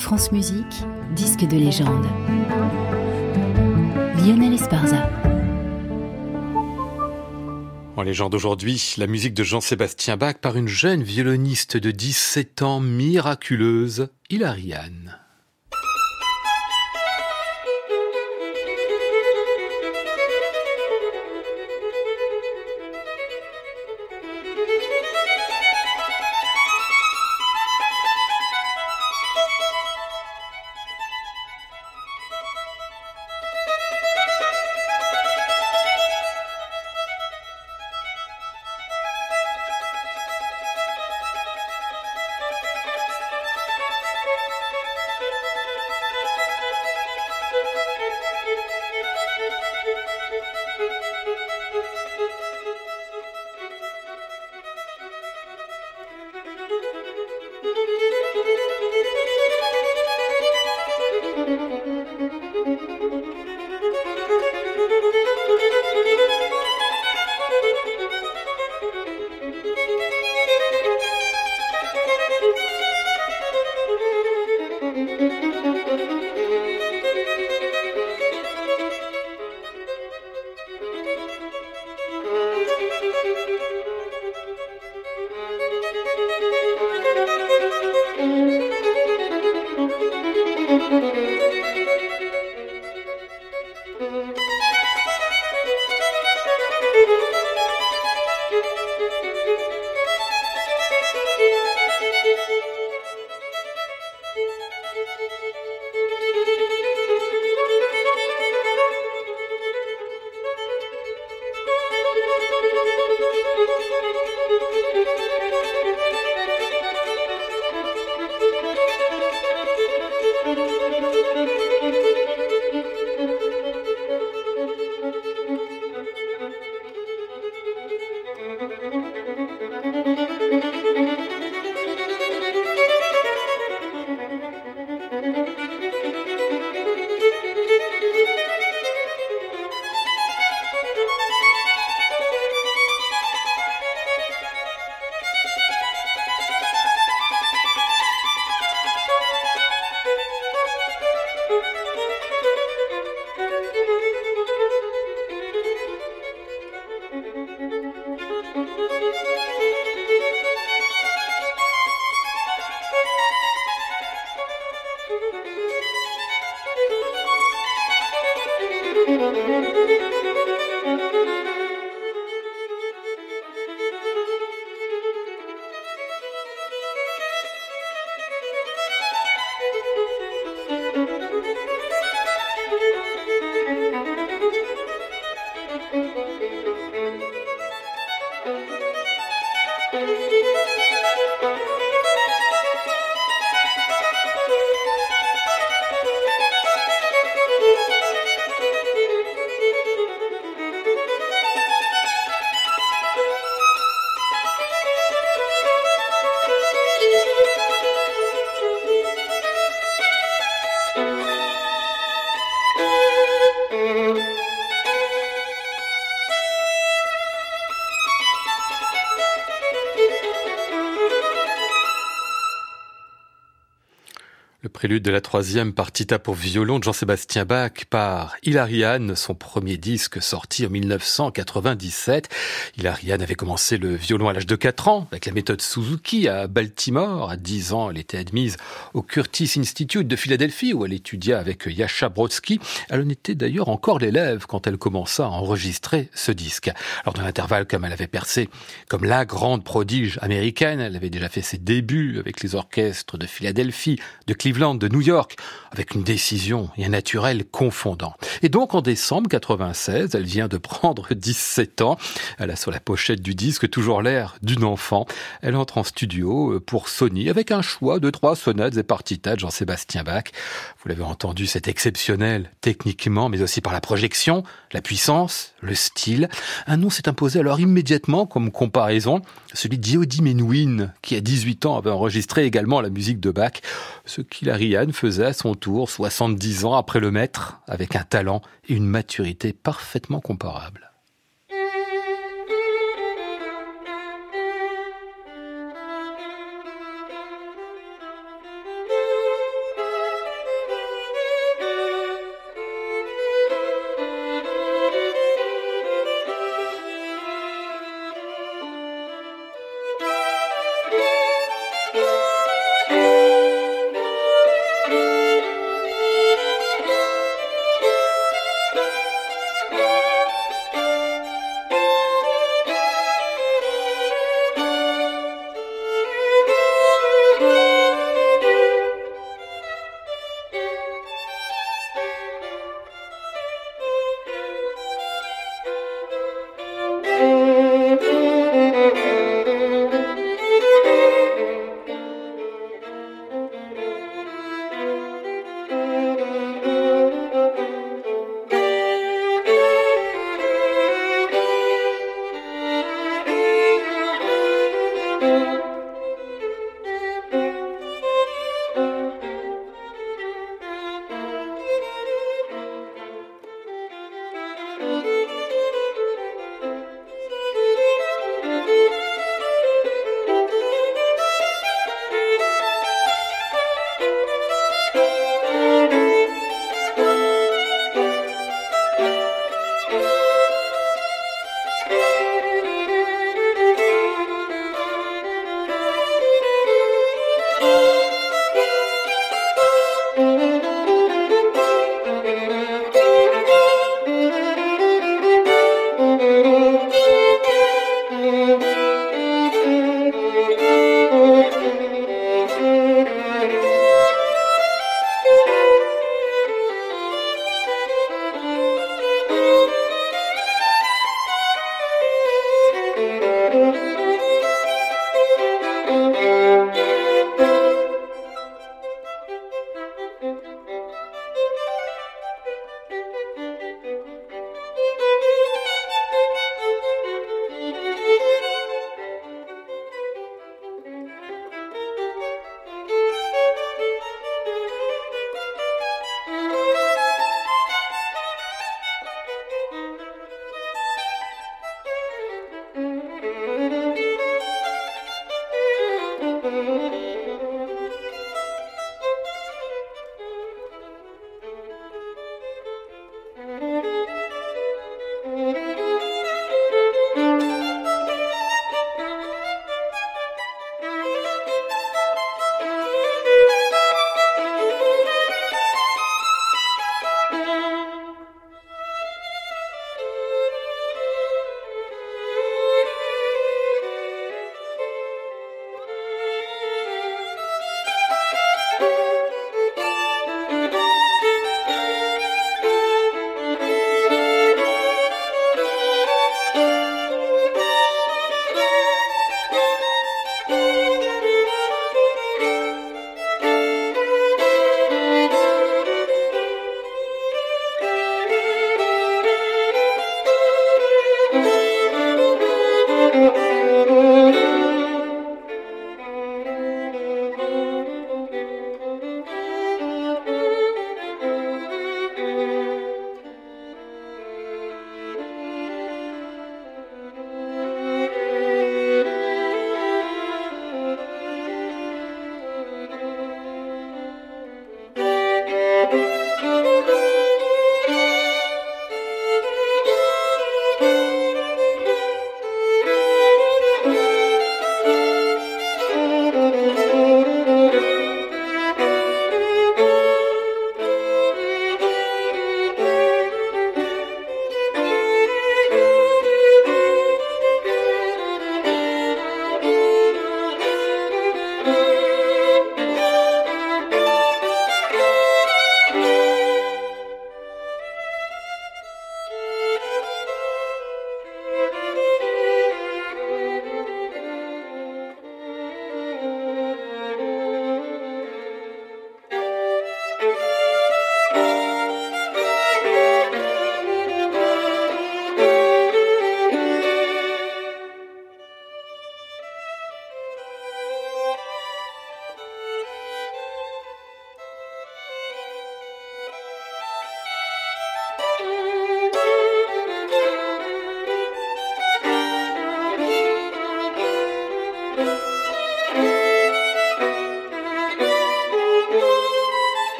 France Musique, disque de légende. Lionel Esparza. En légende aujourd'hui, la musique de Jean-Sébastien Bach par une jeune violoniste de 17 ans miraculeuse, Hilariane. prélude de la troisième partita pour violon de Jean-Sébastien Bach par Hilariane, son premier disque sorti en 1997. Hilariane avait commencé le violon à l'âge de 4 ans avec la méthode Suzuki à Baltimore. À 10 ans, elle était admise au Curtis Institute de Philadelphie où elle étudia avec Yasha Brodsky. Elle en était d'ailleurs encore l'élève quand elle commença à enregistrer ce disque. Alors dans l'intervalle, comme elle avait percé comme la grande prodige américaine, elle avait déjà fait ses débuts avec les orchestres de Philadelphie, de de New York, avec une décision et un naturel confondant. Et donc en décembre 96, elle vient de prendre 17 ans. Elle a sur la pochette du disque toujours l'air d'une enfant. Elle entre en studio euh, pour Sony avec un choix de trois sonates et partitas de Jean-Sébastien Bach. Vous l'avez entendu, c'est exceptionnel techniquement, mais aussi par la projection, la puissance, le style. Un nom s'est imposé alors immédiatement comme comparaison, celui d'Yodi Menuhin, qui à 18 ans avait enregistré également la musique de Bach, ce qu'il a Ariane faisait à son tour 70 ans après le maître, avec un talent et une maturité parfaitement comparables.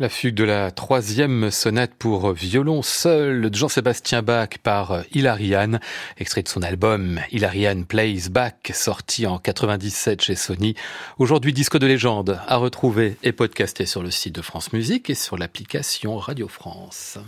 La fugue de la troisième sonate pour violon seul de Jean-Sébastien Bach par Hilariane, extrait de son album Hilariane Plays Bach, sorti en 97 chez Sony. Aujourd'hui disque de légende à retrouver et podcasté sur le site de France Musique et sur l'application Radio France.